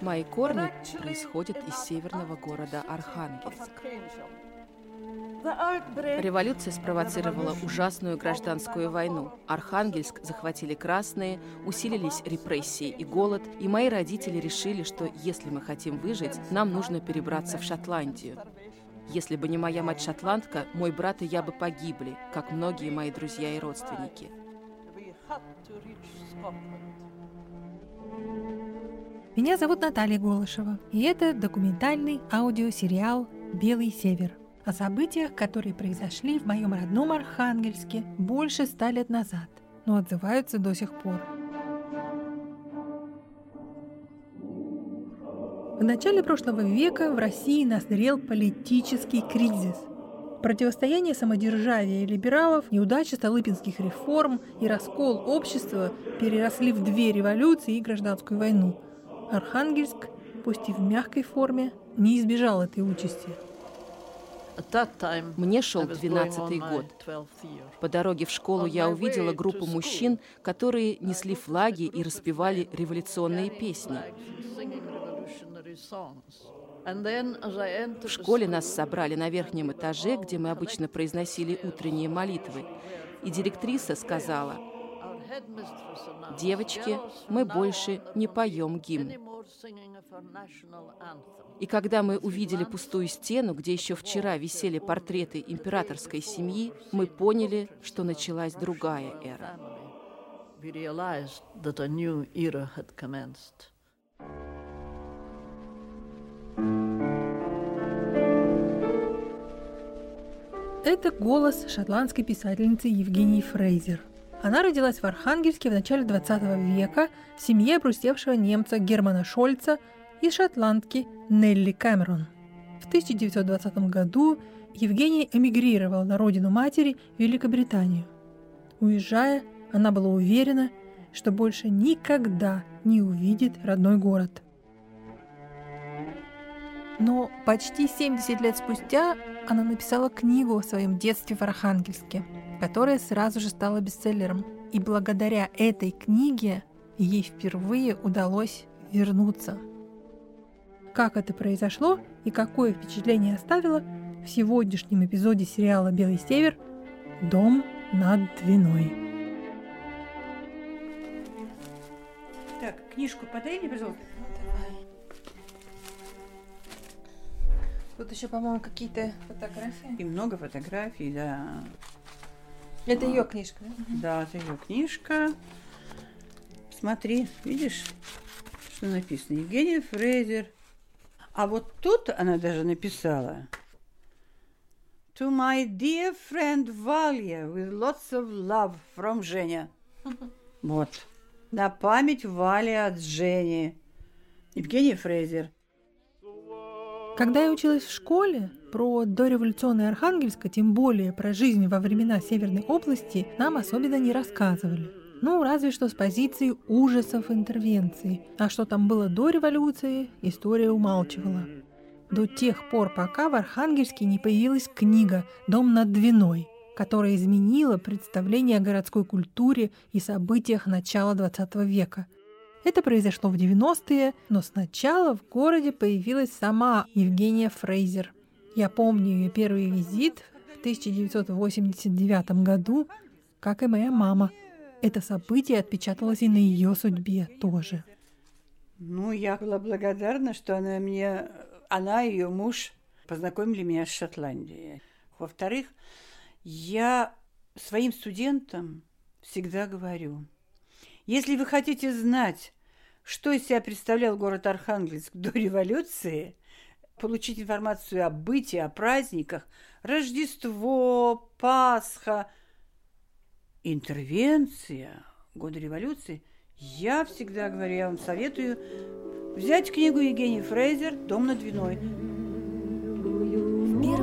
Мои корни происходят из северного города Архангельск. Революция спровоцировала ужасную гражданскую войну. Архангельск захватили красные, усилились репрессии и голод, и мои родители решили, что если мы хотим выжить, нам нужно перебраться в Шотландию. Если бы не моя мать-шотландка, мой брат и я бы погибли, как многие мои друзья и родственники. Меня зовут Наталья Голышева, и это документальный аудиосериал «Белый север» о событиях, которые произошли в моем родном Архангельске больше ста лет назад, но отзываются до сих пор. В начале прошлого века в России назрел политический кризис. Противостояние самодержавия и либералов, неудача столыпинских реформ и раскол общества переросли в две революции и гражданскую войну. Архангельск, пусть и в мягкой форме, не избежал этой участи – мне шел двенадцатый год. По дороге в школу я увидела группу мужчин, которые несли флаги и распевали революционные песни. В школе нас собрали на верхнем этаже, где мы обычно произносили утренние молитвы, и директриса сказала, «Девочки, мы больше не поем гимн». И когда мы увидели пустую стену, где еще вчера висели портреты императорской семьи, мы поняли, что началась другая эра. Это голос шотландской писательницы Евгении Фрейзер. Она родилась в Архангельске в начале 20 века в семье обрустевшего немца Германа Шольца и шотландки Нелли Кэмерон. В 1920 году Евгения эмигрировала на родину матери Великобританию. Уезжая, она была уверена, что больше никогда не увидит родной город. Но почти 70 лет спустя она написала книгу о своем детстве в Архангельске, которая сразу же стала бестселлером. И благодаря этой книге ей впервые удалось вернуться – как это произошло и какое впечатление оставило в сегодняшнем эпизоде сериала «Белый север» «Дом над Двиной». Так, книжку подай мне, пожалуйста. Давай. Тут еще, по-моему, какие-то фотографии. И много фотографий, да. Это ее книжка, да? Да, это ее книжка. Смотри, видишь, что написано? Евгения Фрейзер – а вот тут она даже написала To my dear friend Valia with lots of love from Женя. Вот. На память Вали от Жени. Евгений Фрейзер. Когда я училась в школе, про дореволюционное Архангельск, тем более про жизнь во времена Северной области, нам особенно не рассказывали. Ну, разве что с позиции ужасов интервенции. А что там было до революции, история умалчивала. До тех пор, пока в Архангельске не появилась книга «Дом над Двиной», которая изменила представление о городской культуре и событиях начала XX века. Это произошло в 90-е, но сначала в городе появилась сама Евгения Фрейзер. Я помню ее первый визит в 1989 году, как и моя мама – это событие отпечаталось и на ее судьбе тоже. Ну, я была благодарна, что она мне, она и ее муж познакомили меня с Шотландией. Во-вторых, я своим студентам всегда говорю, если вы хотите знать, что из себя представлял город Архангельск до революции, получить информацию о бытии, о праздниках, Рождество, Пасха – интервенция, годы революции, я всегда говорю, я вам советую взять книгу Евгении Фрейзер «Дом над Двиной».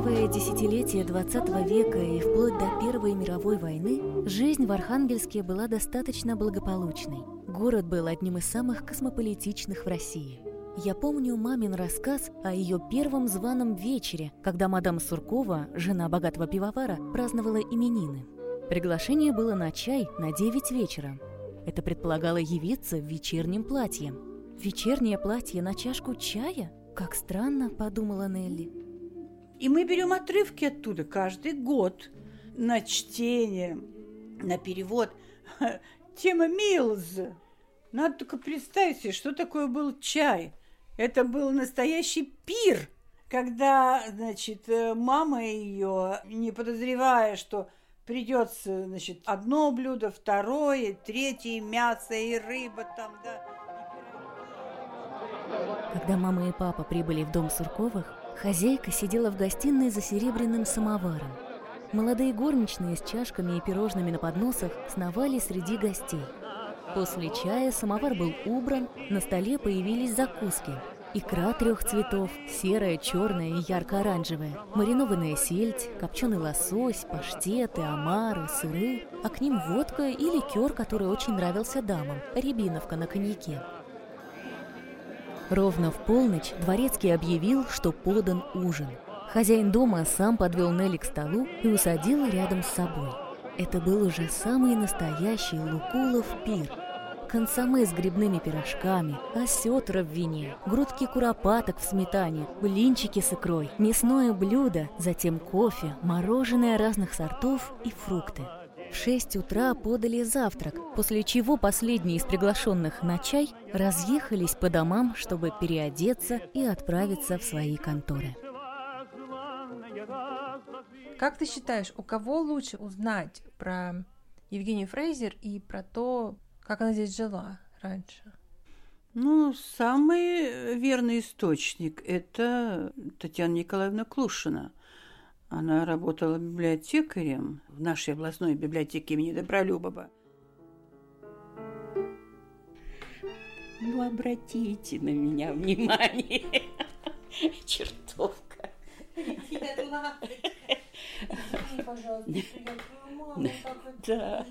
Первое десятилетие XX века и вплоть до Первой мировой войны жизнь в Архангельске была достаточно благополучной. Город был одним из самых космополитичных в России. Я помню мамин рассказ о ее первом званом вечере, когда мадам Суркова, жена богатого пивовара, праздновала именины. Приглашение было на чай на 9 вечера. Это предполагало явиться в вечернем платье. Вечернее платье на чашку чая? Как странно, подумала Нелли. И мы берем отрывки оттуда каждый год на чтение, на перевод. Тема Милз. Надо только представить себе, что такое был чай. Это был настоящий пир, когда, значит, э, мама ее, не подозревая, что придется, значит, одно блюдо, второе, третье, мясо и рыба там, да. Когда мама и папа прибыли в дом Сурковых, хозяйка сидела в гостиной за серебряным самоваром. Молодые горничные с чашками и пирожными на подносах сновали среди гостей. После чая самовар был убран, на столе появились закуски. Икра трех цветов, серая, черная и ярко-оранжевая, маринованная сельдь, копченый лосось, паштеты, омары, сыры, а к ним водка и ликер, который очень нравился дамам, рябиновка на коньяке. Ровно в полночь дворецкий объявил, что подан ужин. Хозяин дома сам подвел Нелли к столу и усадил рядом с собой. Это был уже самый настоящий Лукулов пир. Консоме с грибными пирожками, осетра в вине, грудки куропаток в сметане, блинчики с икрой, мясное блюдо, затем кофе, мороженое разных сортов и фрукты. В 6 утра подали завтрак, после чего последние из приглашенных на чай разъехались по домам, чтобы переодеться и отправиться в свои конторы. Как ты считаешь, у кого лучше узнать про Евгению Фрейзер и про то, как она здесь жила раньше? Ну, самый верный источник – это Татьяна Николаевна Клушина – она работала библиотекарем в нашей областной библиотеке имени Добролюбова. Ну, обратите на меня внимание, чертовка. Пожалуйста, я мама, как вы Да.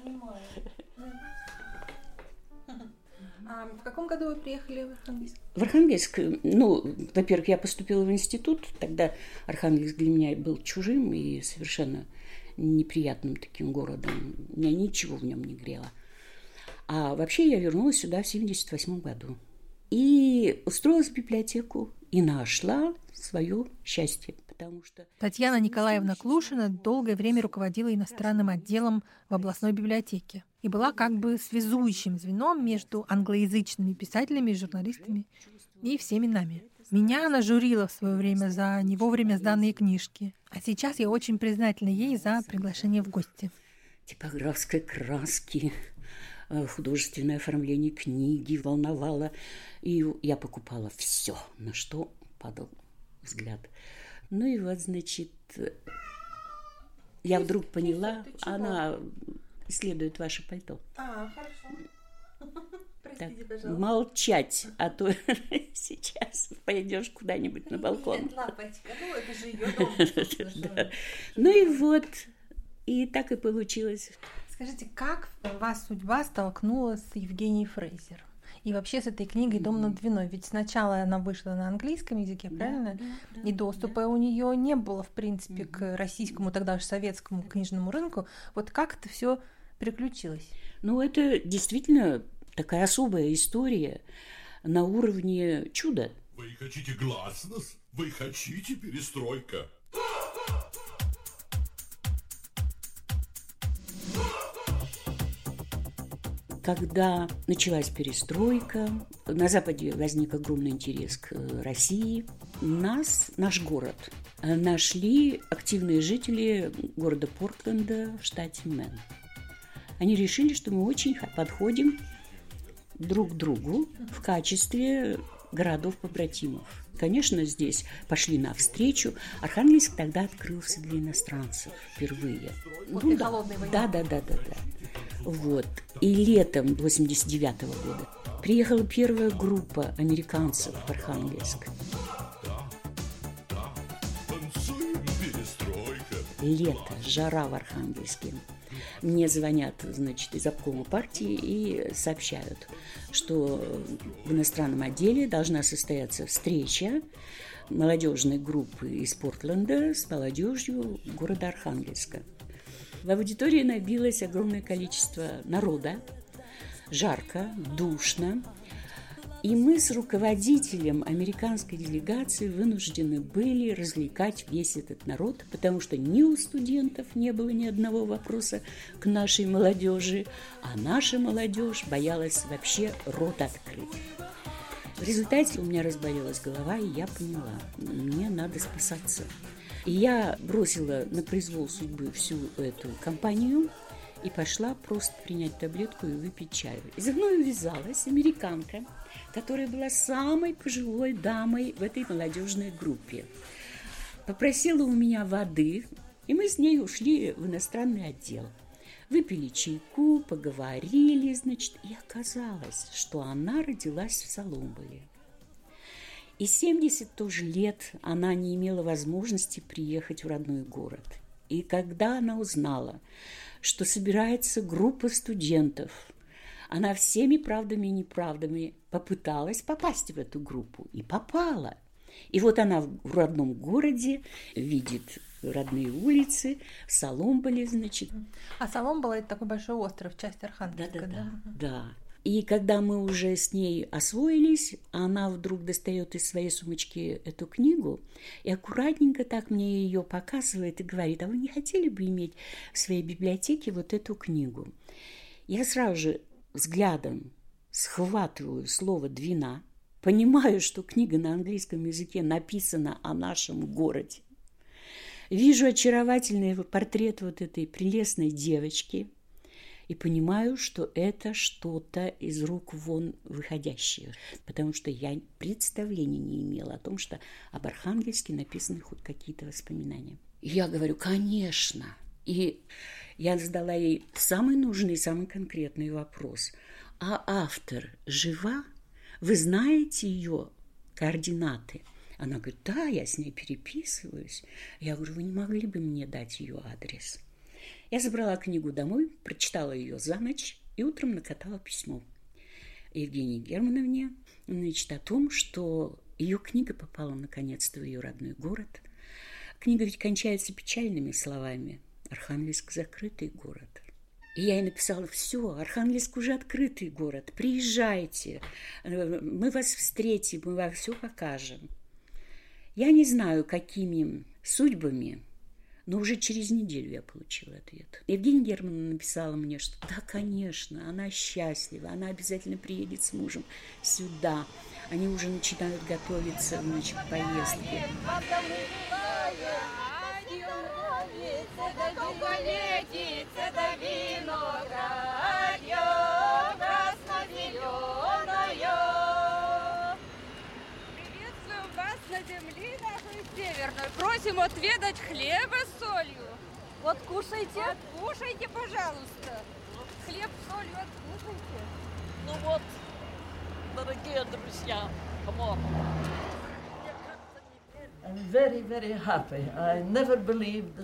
А в каком году вы приехали в Архангельск? В Архангельск, ну, во-первых, я поступила в институт, тогда Архангельск для меня был чужим и совершенно неприятным таким городом. Меня ничего в нем не грело. А вообще я вернулась сюда в 78 году. И устроилась в библиотеку и нашла свое счастье. Потому что... Татьяна Николаевна Клушина долгое время руководила иностранным отделом в областной библиотеке и была как бы связующим звеном между англоязычными писателями и журналистами и всеми нами. Меня она журила в свое время за не вовремя сданные книжки, а сейчас я очень признательна ей за приглашение в гости. Типографской краски, э, художественное оформление книги волновало. И я покупала все, на что падал взгляд. Ну и вот, значит, я вдруг поняла, она исследует ваше пальто. А, хорошо. Так, молчать, а то сейчас пойдешь куда-нибудь на балкон. Нет, лапочка, ну это же ее дом. Да. Ну и вот, и так и получилось. Скажите, как вас судьба столкнула с Евгенией Фрейзер? И вообще с этой книгой «Дом над Двиной». Ведь сначала она вышла на английском языке, правильно? Да, да, и доступа у нее не было, в принципе, к российскому, тогда же советскому книжному рынку. Вот как это все приключилось? Ну, это действительно такая особая история на уровне чуда. Вы хотите гласность? Вы хотите перестройка? Когда началась перестройка, на Западе возник огромный интерес к э, России. Нас, наш город, э, нашли активные жители города Портленда в штате Мэн. Они решили, что мы очень подходим друг к другу в качестве городов-побратимов. Конечно, здесь пошли навстречу. Архангельск тогда открылся для иностранцев впервые. После Ну да, холодной войны. да, да, да, да, да. Вот. И летом 89 года приехала первая группа американцев в Архангельск. Лето, жара в Архангельске. Мне звонят, значит, из обкома партии и сообщают, что в иностранном отделе должна состояться встреча молодежной группы из Портленда с молодежью города Архангельска. В аудитории набилось огромное количество народа. жарко, душно. И мы с руководителем американской делегации вынуждены были развлекать весь этот народ, потому что ни у студентов не было ни одного вопроса к нашей молодежи, а наша молодежь боялась вообще рот открыть. В результате у меня разболелась голова, и я поняла, мне надо спасаться. И я бросила на произвол судьбы всю эту компанию и пошла просто принять таблетку и выпить чаю. И за мной увязалась американка, которая была самой пожилой дамой в этой молодежной группе. Попросила у меня воды, и мы с ней ушли в иностранный отдел. Выпили чайку, поговорили, значит, и оказалось, что она родилась в Соломболе. И 70 тоже лет она не имела возможности приехать в родной город. И когда она узнала, что собирается группа студентов, она всеми правдами и неправдами попыталась попасть в эту группу и попала. И вот она в родном городе видит родные улицы, Соломболе, значит. А Соломбола – это такой большой остров, часть Архангельска, да? Да, да, да, да. И когда мы уже с ней освоились, она вдруг достает из своей сумочки эту книгу и аккуратненько так мне ее показывает и говорит, а вы не хотели бы иметь в своей библиотеке вот эту книгу? Я сразу же взглядом схватываю слово «двина», понимаю, что книга на английском языке написана о нашем городе, Вижу очаровательный портрет вот этой прелестной девочки и понимаю, что это что-то из рук вон выходящее, потому что я представления не имела о том, что об Архангельске написаны хоть какие-то воспоминания. Я говорю, конечно. И я задала ей самый нужный, самый конкретный вопрос. А автор жива? Вы знаете ее координаты? Она говорит, да, я с ней переписываюсь. Я говорю, вы не могли бы мне дать ее адрес? Я забрала книгу домой, прочитала ее за ночь и утром накатала письмо Евгении Германовне, значит, о том, что ее книга попала наконец-то в ее родной город. Книга ведь кончается печальными словами. Архангельск – закрытый город. И я ей написала, все, Архангельск уже открытый город, приезжайте, мы вас встретим, мы вам все покажем. Я не знаю, какими судьбами, но уже через неделю я получила ответ. Евгения Германовна написала мне, что да, конечно, она счастлива, она обязательно приедет с мужем сюда. Они уже начинают готовиться значит, к поездке. Северную. Просим отведать хлеба с солью. Вот кушайте. Откушайте, пожалуйста. Хлеб с солью откушайте. Ну вот, дорогие друзья, come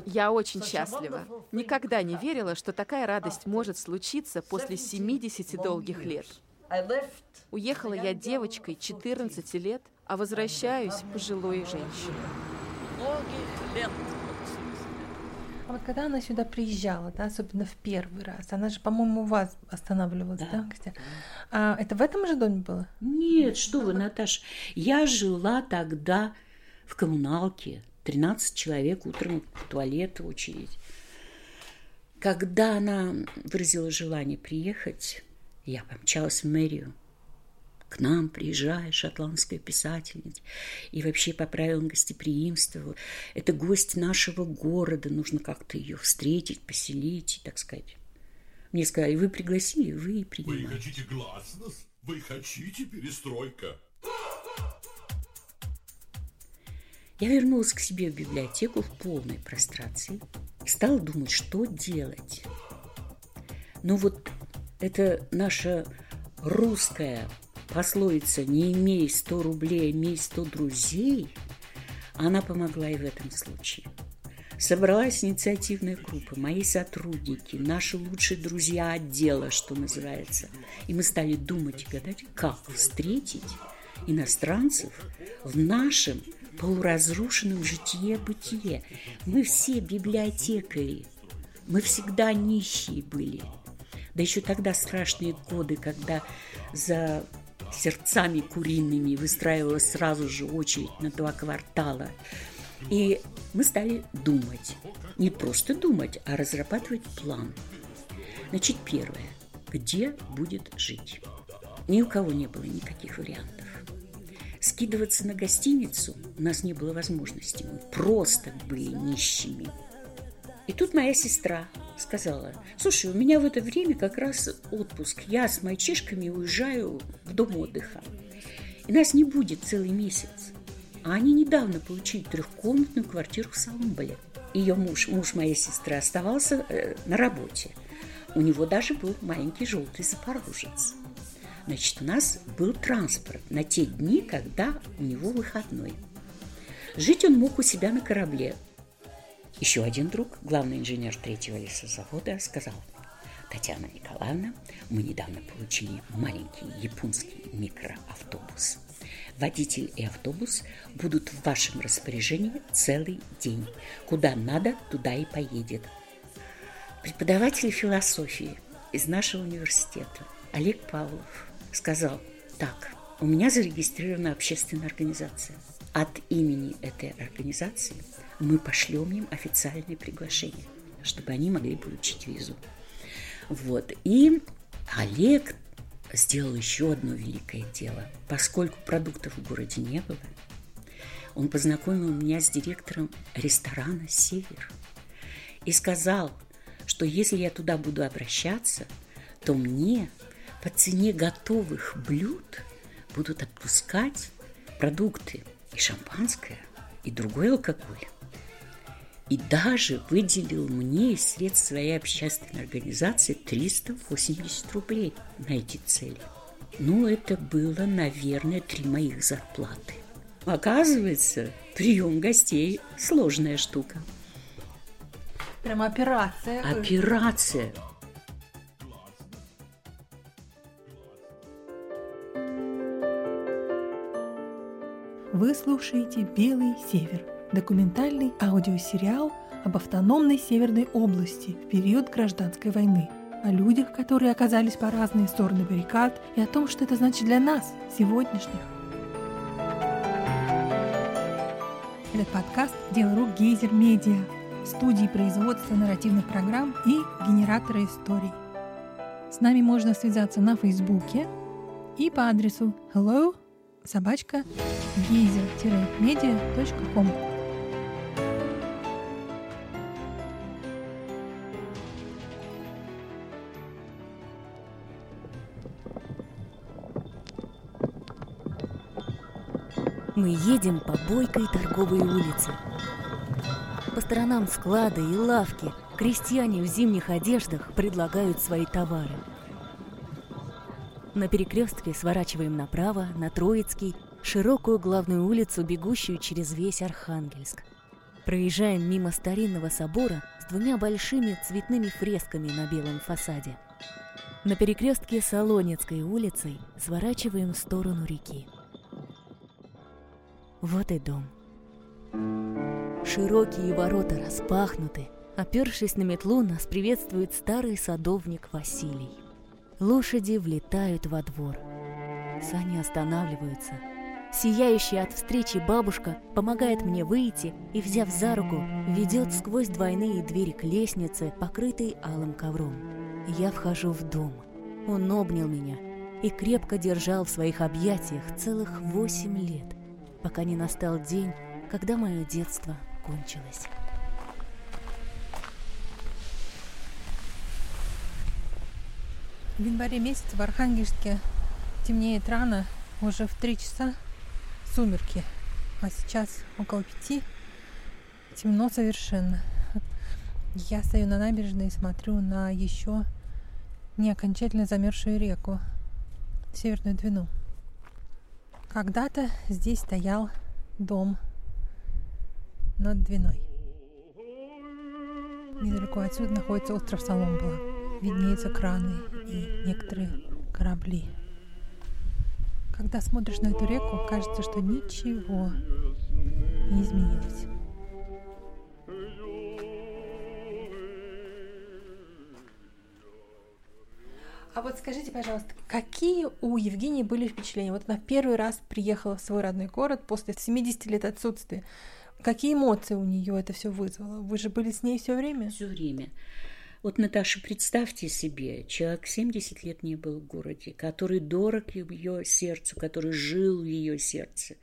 Я очень счастлива. Никогда не верила, что такая радость может случиться после 70 долгих лет. Уехала я девочкой 14 лет, а возвращаюсь пожилой женщиной многих лет. А вот когда она сюда приезжала, да, особенно в первый раз, она же, по-моему, у вас останавливалась, да, да? А это в этом же доме было? Нет, что вы, Наташа. Я жила тогда в коммуналке. 13 человек утром в туалет в очередь. Когда она выразила желание приехать, я помчалась в мэрию к нам приезжает шотландская писательница. И вообще по правилам гостеприимства. Это гость нашего города. Нужно как-то ее встретить, поселить, так сказать. Мне сказали, вы пригласили, вы и принимаете. Вы хотите гласность? Вы хотите перестройка? Я вернулась к себе в библиотеку в полной прострации. Стала думать, что делать. Но вот это наша русская пословица «не имей сто рублей, имей сто друзей», она помогла и в этом случае. Собралась инициативная группа, мои сотрудники, наши лучшие друзья отдела, что называется. И мы стали думать и гадать, как встретить иностранцев в нашем полуразрушенном житие-бытие. Мы все библиотекари, мы всегда нищие были – Да еще тогда страшные годы, когда за сердцами куриными выстраивалась сразу же очередь на два квартала. И мы стали думать. Не просто думать, а разрабатывать план. Значит, первое. Где будет жить? Ни у кого не было никаких вариантов. Скидываться на гостиницу у нас не было возможности. Мы просто были нищими. И тут моя сестра сказала, слушай, у меня в это время как раз отпуск. Я с мальчишками уезжаю в дом отдыха. И нас не будет целый месяц. А они недавно получили трехкомнатную квартиру в Салмболе. Ее муж, муж моей сестры, оставался э, на работе. У него даже был маленький желтый запорожец. Значит, у нас был транспорт на те дни, когда у него выходной. Жить он мог у себя на корабле. Еще один друг, главный инженер третьего лесозавода, сказал, Татьяна Николаевна, мы недавно получили маленький японский микроавтобус. Водитель и автобус будут в вашем распоряжении целый день. Куда надо, туда и поедет. Преподаватель философии из нашего университета Олег Павлов сказал, так, у меня зарегистрирована общественная организация. От имени этой организации мы пошлем им официальное приглашение, чтобы они могли получить визу. Вот. И Олег сделал еще одно великое дело. Поскольку продуктов в городе не было, он познакомил меня с директором ресторана «Север» и сказал, что если я туда буду обращаться, то мне по цене готовых блюд будут отпускать продукты и шампанское, и другой алкоголь. И даже выделил мне из средств своей общественной организации 380 рублей на эти цели. Ну, это было, наверное, три моих зарплаты. Оказывается, прием гостей – сложная штука. Прям операция. Операция. Вы слушаете «Белый север» – документальный аудиосериал об автономной Северной области в период гражданской войны, о людях, которые оказались по разные стороны баррикад, и о том, что это значит для нас, сегодняшних. Этот подкаст – дело рук Гейзер Медиа, студии производства нарративных программ и генератора историй. С нами можно связаться на Фейсбуке и по адресу hello собачка gizer-media.com. Мы едем по бойкой торговой улице. По сторонам склады и лавки крестьяне в зимних одеждах предлагают свои товары. На перекрестке сворачиваем направо, на Троицкий, широкую главную улицу, бегущую через весь Архангельск. Проезжаем мимо старинного собора с двумя большими цветными фресками на белом фасаде. На перекрестке Солонецкой улицей сворачиваем в сторону реки. Вот и дом. Широкие ворота распахнуты. Опершись на метлу, нас приветствует старый садовник Василий. Лошади влетают во двор. Сани останавливаются. Сияющая от встречи бабушка помогает мне выйти и, взяв за руку, ведет сквозь двойные двери к лестнице, покрытой алым ковром. Я вхожу в дом. Он обнял меня и крепко держал в своих объятиях целых восемь лет, пока не настал день, когда мое детство кончилось. В январе месяце в Архангельске темнеет рано, уже в три часа сумерки, а сейчас около пяти темно совершенно. Я стою на набережной и смотрю на еще не окончательно замерзшую реку, Северную Двину. Когда-то здесь стоял дом над Двиной. Недалеко отсюда находится остров Соломбала. Виднеются краны и некоторые корабли. Когда смотришь на эту реку, кажется, что ничего не изменилось. А вот скажите, пожалуйста, какие у Евгении были впечатления? Вот она первый раз приехала в свой родной город после 70 лет отсутствия. Какие эмоции у нее это все вызвало? Вы же были с ней все время? Все время. Вот, Наташа, представьте себе, человек 70 лет не был в городе, который дорог ее сердцу, который жил в ее сердце.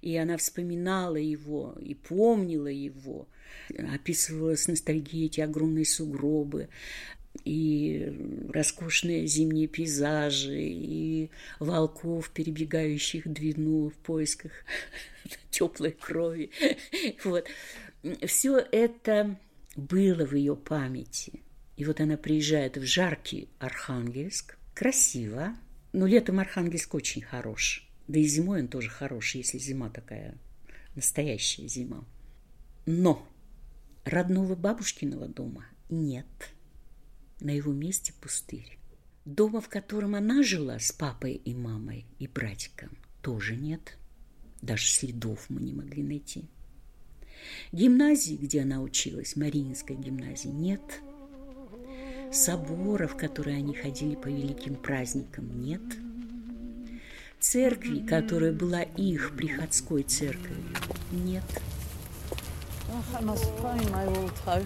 И она вспоминала его и помнила его, описывала с ностальгией эти огромные сугробы, и роскошные зимние пейзажи, и волков, перебегающих Двину в поисках теплой крови. Вот. Все это было в ее памяти. И вот она приезжает в жаркий Архангельск. Красиво. Но летом Архангельск очень хорош. Да и зимой он тоже хорош, если зима такая настоящая зима. Но родного бабушкиного дома нет – на его месте пустырь. Дома, в котором она жила с папой и мамой и братиком, тоже нет. Даже следов мы не могли найти. Гимназии, где она училась, Мариинской гимназии, нет. Собора, в которые они ходили по великим праздникам, нет. Церкви, которая была их приходской церковью, нет.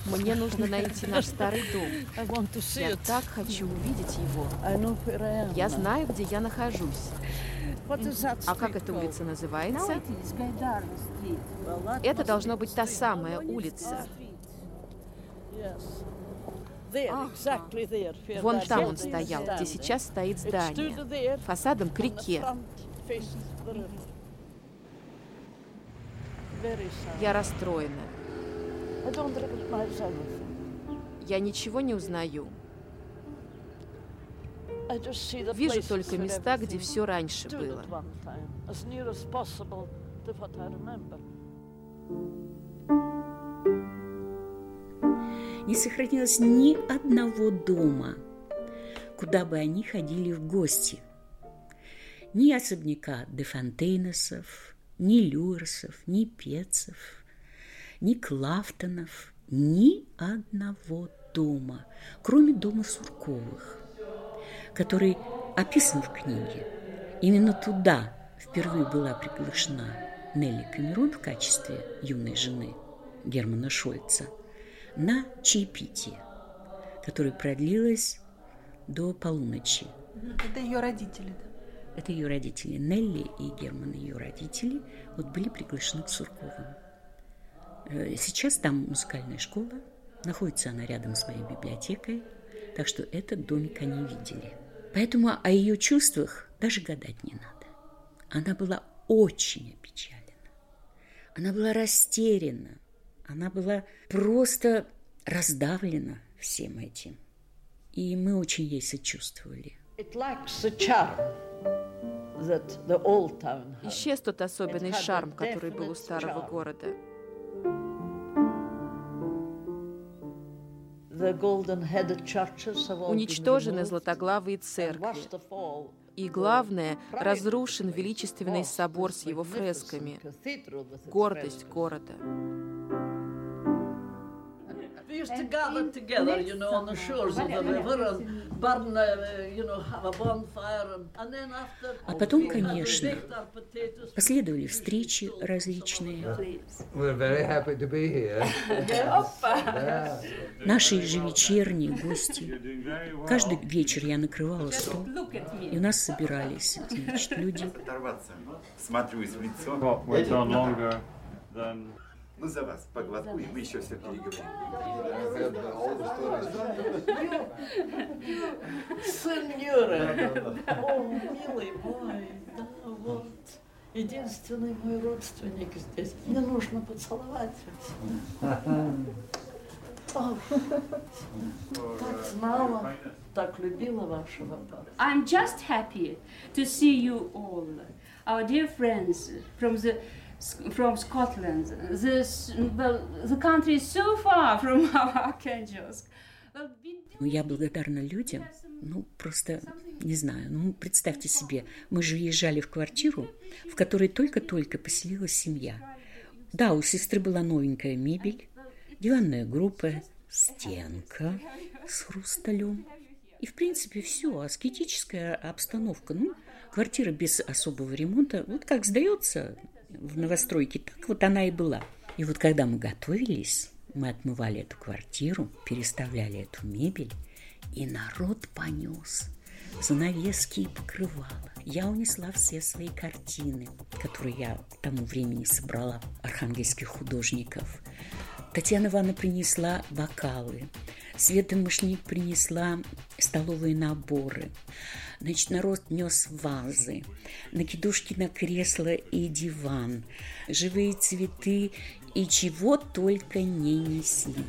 Мне нужно найти наш старый дом. Я так хочу увидеть его. Я знаю, где я нахожусь. А как эта улица называется? Это должно быть та самая улица. Вон там он стоял, где сейчас стоит здание, фасадом к реке. Я расстроена. Я ничего не узнаю. Вижу только места, где все раньше было. Не сохранилось ни одного дома, куда бы они ходили в гости. Ни особняка де Фонтейнесов, ни Люрсов, ни Пецов – ни Клафтонов, ни одного дома, кроме дома Сурковых, который описан в книге. Именно туда впервые была приглашена Нелли Камерон в качестве юной жены Германа Шольца на чаепитие, которое продлилось до полуночи. Это ее родители, да? Это ее родители. Нелли и Герман, ее родители, вот были приглашены к Сурковым. Э, сейчас там музыкальная школа, находится она рядом с моей библиотекой, так что этот домик они видели. Поэтому о ее чувствах даже гадать не надо. Она была очень опечалена. Она была растеряна. Она была просто раздавлена всем этим. И мы очень ей сочувствовали. Исчез тот особенный шарм, который был у старого города – Уничтожены златоглавые церкви. И главное, разрушен величественный собор с его фресками. Гордость города. Used to gather together, you know, on the shores of the river and burn, uh, you know, have a bonfire. And, and then after... А потом, конечно, последовали встречи различные. We're very happy to be here. Наши ежевечерние гости. Каждый вечер я накрывала стол, и у нас собирались, значит, люди. Смотрюсь в лицо. Мы за вас по глотку, и мы еще все переговорим. Сеньора! О, милый мой, да, вот. Единственный мой родственник здесь. Мне нужно поцеловать вас. так знала, так любила вашего папу. I'm just happy to see you all, our dear friends from the from Scotland. This, well, the country is so far from Archangels. Ну, я благодарна людям, ну, просто, не знаю, ну, представьте себе, мы же въезжали в квартиру, в которой только-только поселилась семья. Да, у сестры была новенькая мебель, диванная группа, стенка с хрусталем. и, в принципе, все. Аскетическая обстановка. Ну, квартира без особого ремонта. Вот как сдается в новостройке, так вот она и была. И вот когда мы готовились, мы отмывали эту квартиру, переставляли эту мебель, и народ понес занавески и покрывала. Я унесла все свои картины, которые я к тому времени собрала архангельских художников. Татьяна Ивановна принесла бокалы. Света Мышник принесла столовые наборы. Значит, народ нес вазы, накидушки на кресло и диван, живые цветы и чего только не несли.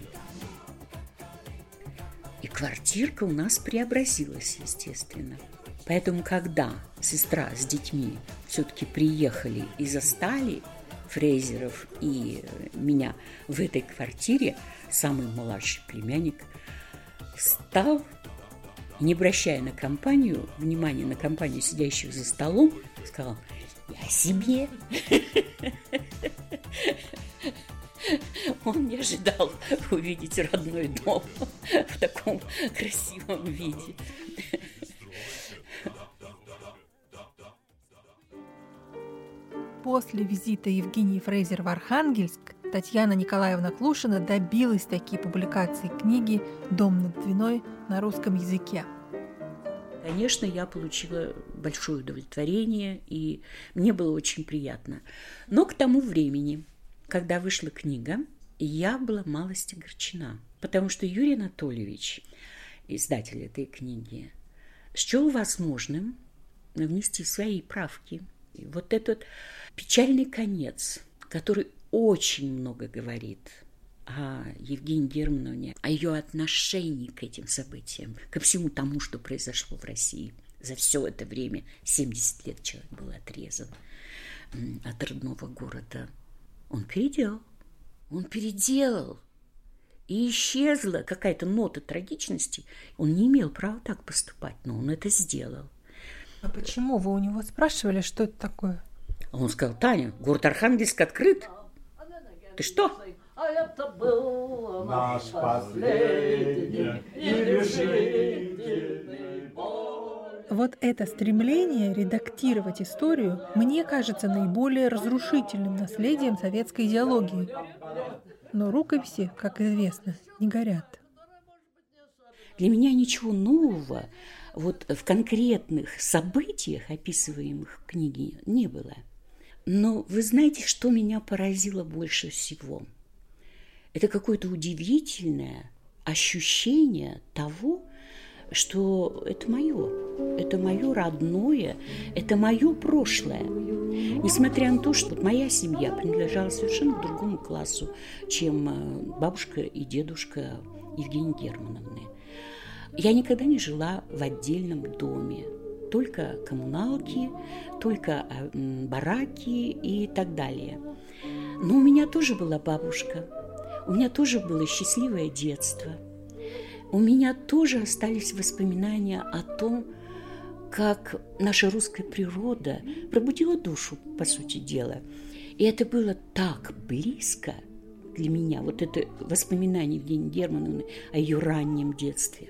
И квартирка у нас преобразилась, естественно. Поэтому, когда сестра с детьми все-таки приехали и застали Фрейзеров и меня в этой квартире, самый младший племянник встал, не обращая на компанию, внимания на компанию сидящих за столом, сказал, я себе. Он не ожидал увидеть родной дом в таком красивом виде. После визита Евгении Фрейзер в Архангельск Татьяна Николаевна Клушина добилась такие публикации книги «Дом над Двиной» на русском языке. Конечно, я получила большое удовлетворение, и мне было очень приятно. Но к тому времени, когда вышла книга, я была малость огорчена, потому что Юрий Анатольевич, издатель этой книги, счел возможным внести свои правки. И вот этот печальный конец, который очень много говорит о Евгении Германовне, о ее отношении к этим событиям, ко всему тому, что произошло в России. За все это время, 70 лет человек был отрезан от родного города. Он переделал. Он переделал. И исчезла какая-то нота трагичности. Он не имел права так поступать, но он это сделал. А почему вы у него спрашивали, что это такое? Он сказал, Таня, город Архангельск открыт. Ты что? А это был наш последний и решительный бой. Вот это стремление редактировать историю мне кажется наиболее разрушительным наследием советской идеологии. Но рукописи, как известно, не горят. Для меня ничего нового вот в конкретных событиях, описываемых в книге, не было. Но вы знаете, что меня поразило больше всего? Это какое-то удивительное ощущение того, что это мое, это мое родное, это мое прошлое. Несмотря на то, что моя семья принадлежала совершенно другому классу, чем э, бабушка и дедушка Евгении Германовны. Я никогда не жила в отдельном доме, только коммуналки, только э, бараки и так далее. Но у меня тоже была бабушка, у меня тоже было счастливое детство. У меня тоже остались воспоминания о том, как наша русская природа пробудила душу, по сути дела. И это было так близко для меня, вот это воспоминание Евгении Германовны о ее раннем детстве.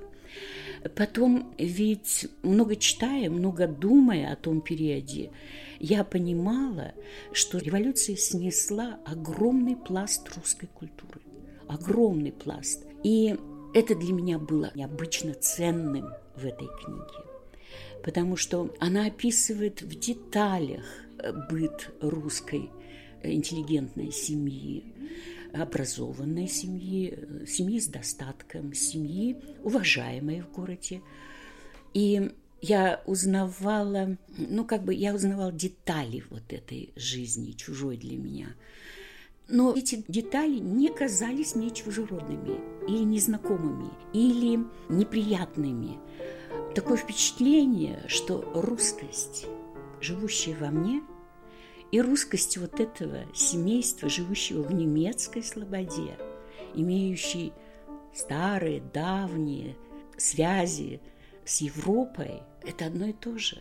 Потом ведь много читая, много думая о том периоде, я понимала, что революция снесла огромный пласт русской культуры. Огромный пласт. И это для меня было необычно ценным в этой книге, потому что она описывает в деталях быт русской интеллигентной семьи, образованной семьи, семьи с достатком, семьи уважаемой в городе. И я узнавала, ну как бы я узнавала детали вот этой жизни, чужой для меня – но эти детали не казались мне чужеродными или незнакомыми, или неприятными. Такое впечатление, что русскость, живущая во мне, и русскость вот этого семейства, живущего в немецкой слободе, имеющей старые, давние связи с Европой, это одно и то же.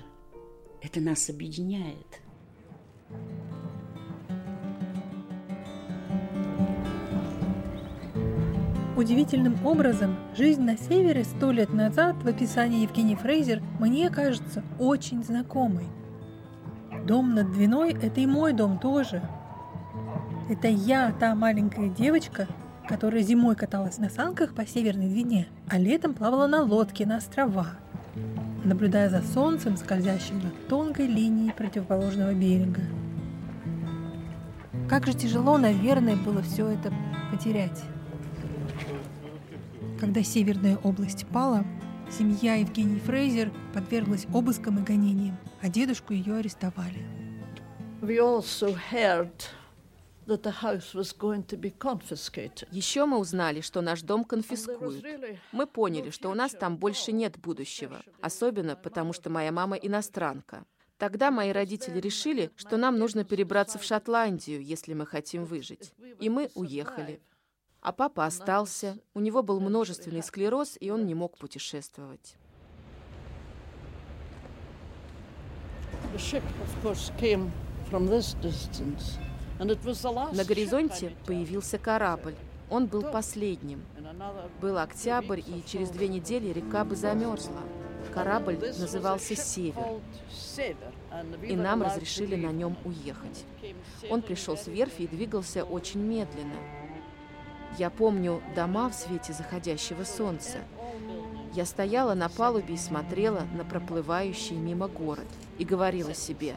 Это нас объединяет. Удивительным образом, жизнь на севере сто лет назад в описании Евгении Фрейзер мне кажется очень знакомой. Дом над Двиной – это и мой дом тоже. Это я, та маленькая девочка, которая зимой каталась на санках по Северной Двине, а летом плавала на лодке на острова, наблюдая за солнцем, скользящим на тонкой линии противоположного берега. Как же тяжело, наверное, было все это потерять. Когда Северная область пала, семья Евгении Фрейзер подверглась обыскам и гонениям, а дедушку ее арестовали. We also heard that the house was going to be confiscated. Еще мы узнали, что наш дом конфискуют. Мы поняли, что у нас там больше нет будущего, особенно потому, что моя мама иностранка. Тогда мои родители решили, что нам нужно перебраться в Шотландию, если мы хотим выжить. И мы уехали. А папа остался, у него был множественный склероз, и он не мог путешествовать. На горизонте появился корабль. Он был последним. Был октябрь, и через две недели река бы замерзла. Корабль назывался «Север», и нам разрешили на нем уехать. Он пришел с верфи и двигался очень медленно. Я помню дома в свете заходящего солнца. Я стояла на палубе и смотрела на проплывающий мимо город и говорила себе,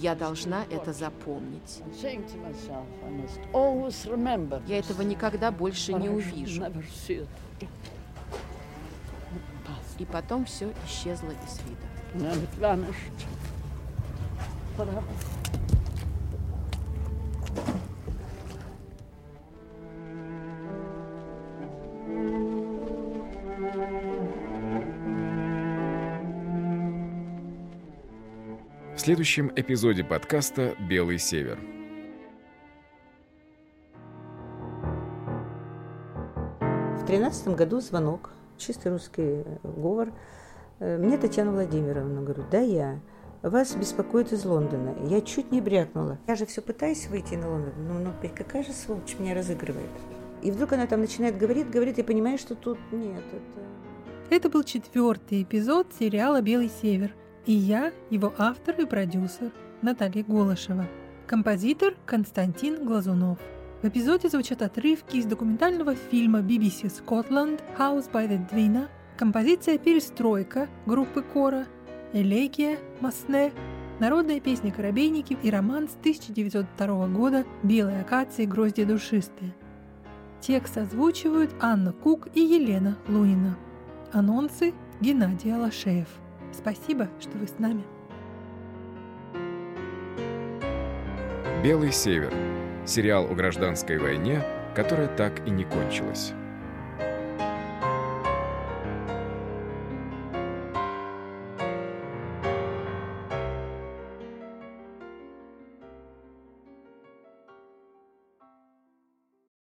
я должна это запомнить. Я этого никогда больше не увижу. И потом все исчезло из вида. Следующем эпизоде подкаста «Белый север». В тринадцатом году звонок, чистый русский говор. Мне Татьяна Владимировна говорит, да я. Вас беспокоит из Лондона. Я чуть не брякнула. Я же все пытаюсь выйти на Лондон. Ну, ну какая же сволочь меня разыгрывает. И вдруг она там начинает говорить, говорит, и понимаешь, что тут нет. Это... это был четвертый эпизод сериала «Белый север», и я, его автор и продюсер, Наталья Голышева. Композитор Константин Глазунов. В эпизоде звучат отрывки из документального фильма BBC Scotland «House by the Dwina», композиция «Перестройка» группы Кора, «Элегия» Масне, народная песня «Коробейники» и роман с 1902 года «Белые акации, грозди душистые». Текст озвучивают Анна Кук и Елена Лунина. Анонсы Геннадий Алашеев. Спасибо, что вы с нами. «Белый север» – сериал о гражданской войне, которая так и не кончилась.